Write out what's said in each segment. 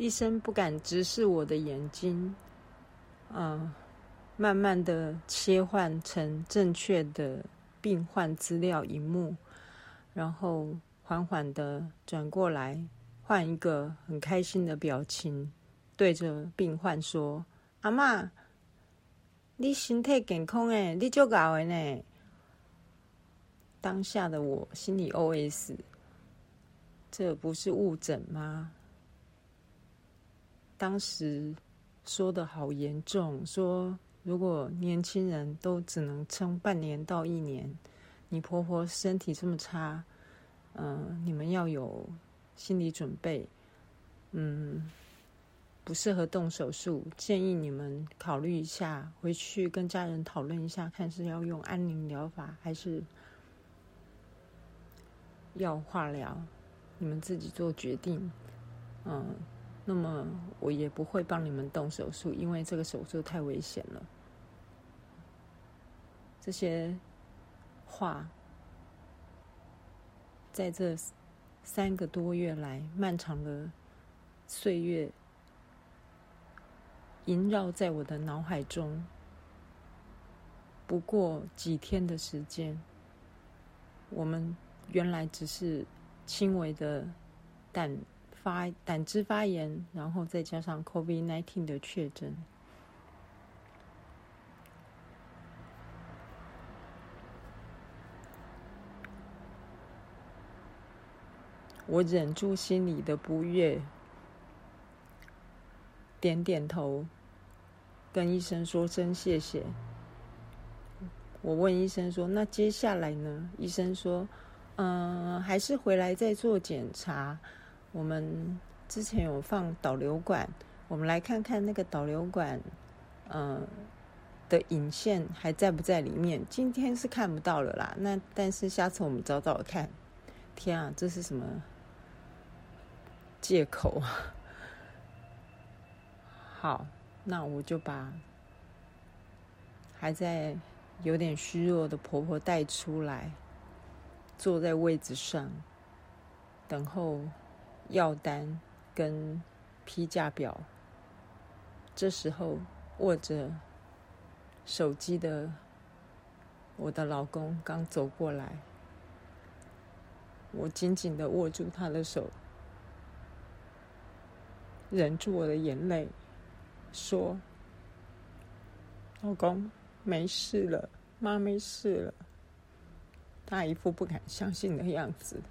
医生不敢直视我的眼睛，嗯，慢慢的切换成正确的病患资料荧幕，然后缓缓的转过来，换一个很开心的表情，对着病患说：“阿妈，你身体健康诶，你就搞的呢。”当下的我心里 OS：这不是误诊吗？当时说的好严重，说如果年轻人都只能撑半年到一年，你婆婆身体这么差，嗯，你们要有心理准备，嗯，不适合动手术，建议你们考虑一下，回去跟家人讨论一下，看是要用安宁疗法还是要化疗，你们自己做决定，嗯。那么我也不会帮你们动手术，因为这个手术太危险了。这些话，在这三个多月来漫长的岁月，萦绕在我的脑海中。不过几天的时间，我们原来只是轻微的但。发胆汁发炎，然后再加上 COVID-19 的确诊，我忍住心里的不悦，点点头，跟医生说声谢谢。我问医生说：“那接下来呢？”医生说：“嗯，还是回来再做检查。”我们之前有放导流管，我们来看看那个导流管，嗯，的引线还在不在里面？今天是看不到了啦。那但是下次我们找找看。天啊，这是什么借口啊？好，那我就把还在有点虚弱的婆婆带出来，坐在位子上等候。药单跟批价表，这时候握着手机的我的老公刚走过来，我紧紧的握住他的手，忍住我的眼泪，说：“老公，没事了，妈没事了。”他一副不敢相信的样子。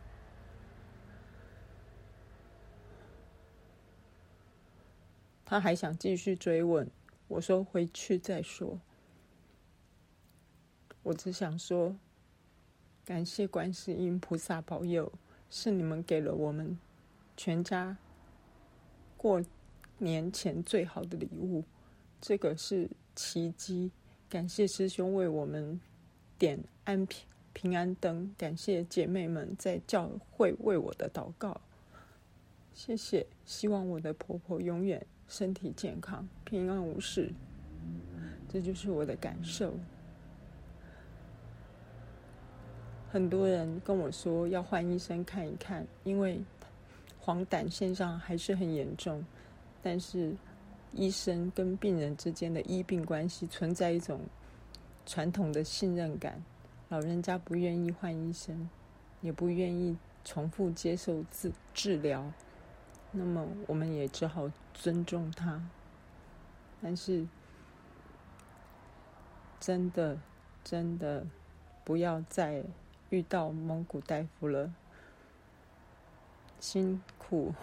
他还想继续追问，我说回去再说。我只想说，感谢观世音菩萨保佑，是你们给了我们全家过年前最好的礼物，这个是奇迹。感谢师兄为我们点安平平安灯，感谢姐妹们在教会为我的祷告，谢谢。希望我的婆婆永远。身体健康，平安无事，这就是我的感受。很多人跟我说要换医生看一看，因为黄疸现象还是很严重。但是医生跟病人之间的医病关系存在一种传统的信任感，老人家不愿意换医生，也不愿意重复接受治治疗。那么我们也只好尊重他，但是真的真的不要再遇到蒙古大夫了，辛苦，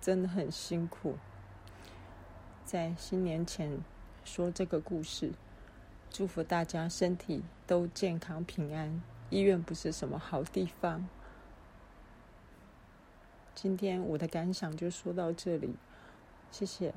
真的很辛苦。在新年前说这个故事，祝福大家身体都健康平安。医院不是什么好地方。今天我的感想就说到这里，谢谢。